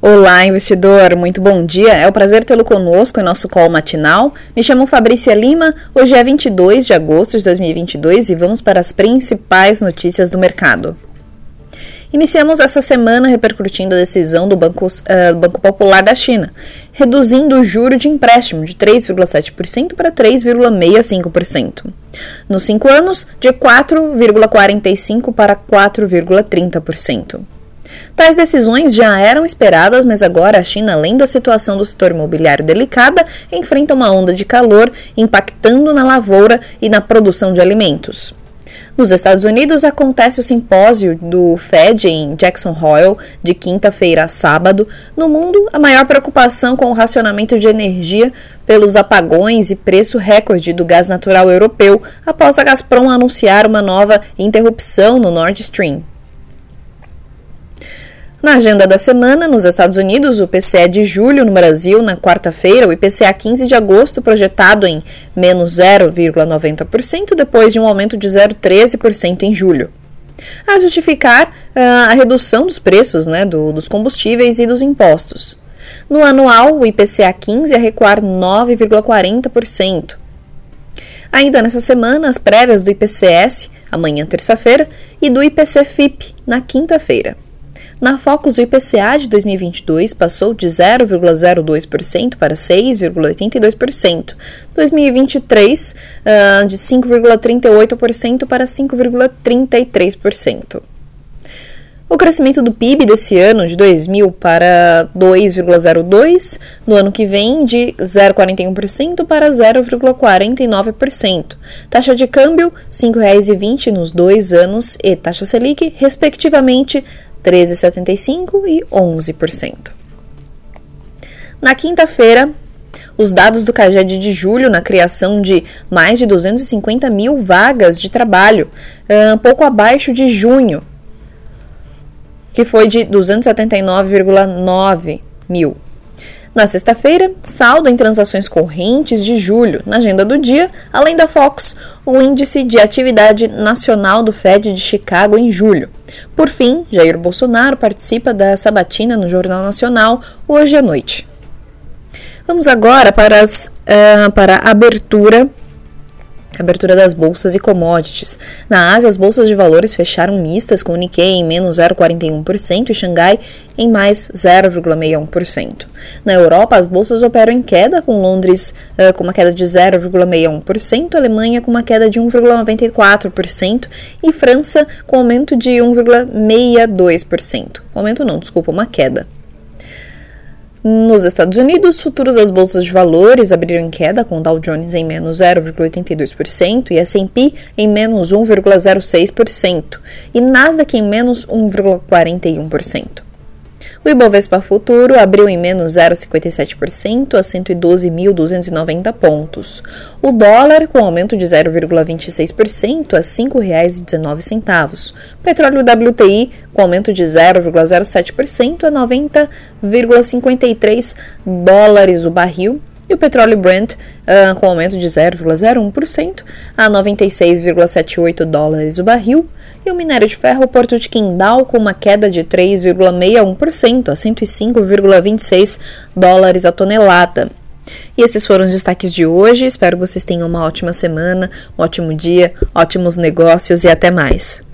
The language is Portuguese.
Olá, investidor, muito bom dia. É um prazer tê-lo conosco em nosso call matinal. Me chamo Fabrícia Lima. Hoje é 22 de agosto de 2022 e vamos para as principais notícias do mercado. Iniciamos essa semana repercutindo a decisão do Banco, uh, Banco Popular da China, reduzindo o juro de empréstimo de 3,7% para 3,65%. Nos cinco anos, de 4,45% para 4,30%. Tais decisões já eram esperadas, mas agora a China, além da situação do setor imobiliário delicada, enfrenta uma onda de calor impactando na lavoura e na produção de alimentos. Nos Estados Unidos acontece o simpósio do Fed em Jackson Hole de quinta-feira a sábado. No mundo, a maior preocupação com o racionamento de energia pelos apagões e preço recorde do gás natural europeu após a Gazprom anunciar uma nova interrupção no Nord Stream. Na agenda da semana, nos Estados Unidos, o PCE de julho, no Brasil, na quarta-feira, o IPCA 15 de agosto, projetado em menos 0,90%, depois de um aumento de 0,13% em julho. A justificar uh, a redução dos preços né, do, dos combustíveis e dos impostos. No anual, o IPCA 15 a recuar 9,40%. Ainda nessa semana, as prévias do IPCS, amanhã terça-feira, e do IPC-FIP, na quinta-feira. Na Focus, o IPCA de 2022 passou de 0,02% para 6,82%. 2023, uh, de 5,38% para 5,33%. O crescimento do PIB desse ano, de 2000 para 2,02%, no ano que vem, de 0,41% para 0,49%. Taxa de câmbio, R$ 5,20 nos dois anos e taxa Selic, respectivamente, 13,75% e 11%. Na quinta-feira, os dados do CAGED de julho na criação de mais de 250 mil vagas de trabalho, um pouco abaixo de junho, que foi de 279,9 mil. Na sexta-feira, saldo em transações correntes de julho. Na agenda do dia, além da Fox, o índice de atividade nacional do Fed de Chicago em julho. Por fim, Jair Bolsonaro participa da sabatina no Jornal Nacional hoje à noite. Vamos agora para, as, uh, para a abertura Abertura das bolsas e commodities. Na Ásia, as bolsas de valores fecharam mistas, com o Nikkei em menos 0,41% e Xangai em mais 0,61%. Na Europa, as bolsas operam em queda, com Londres uh, com uma queda de 0,61%, Alemanha com uma queda de 1,94% e França com aumento de 1,62%. Aumento não, desculpa, uma queda. Nos Estados Unidos, futuros das bolsas de valores abriram em queda, com Dow Jones em menos 0,82% e S&P em menos 1,06% e Nasdaq em menos 1,41%. O Ibovespa Futuro abriu em menos 0,57% a 112.290 pontos. O dólar com aumento de 0,26% a R$ 5,19. Petróleo WTI com aumento de 0,07% a 90,53 dólares o barril e o petróleo Brent uh, com aumento de 0,01% a 96,78 dólares o barril, e o minério de ferro Porto de Quindal com uma queda de 3,61% a 105,26 dólares a tonelada. E esses foram os destaques de hoje. Espero que vocês tenham uma ótima semana, um ótimo dia, ótimos negócios e até mais.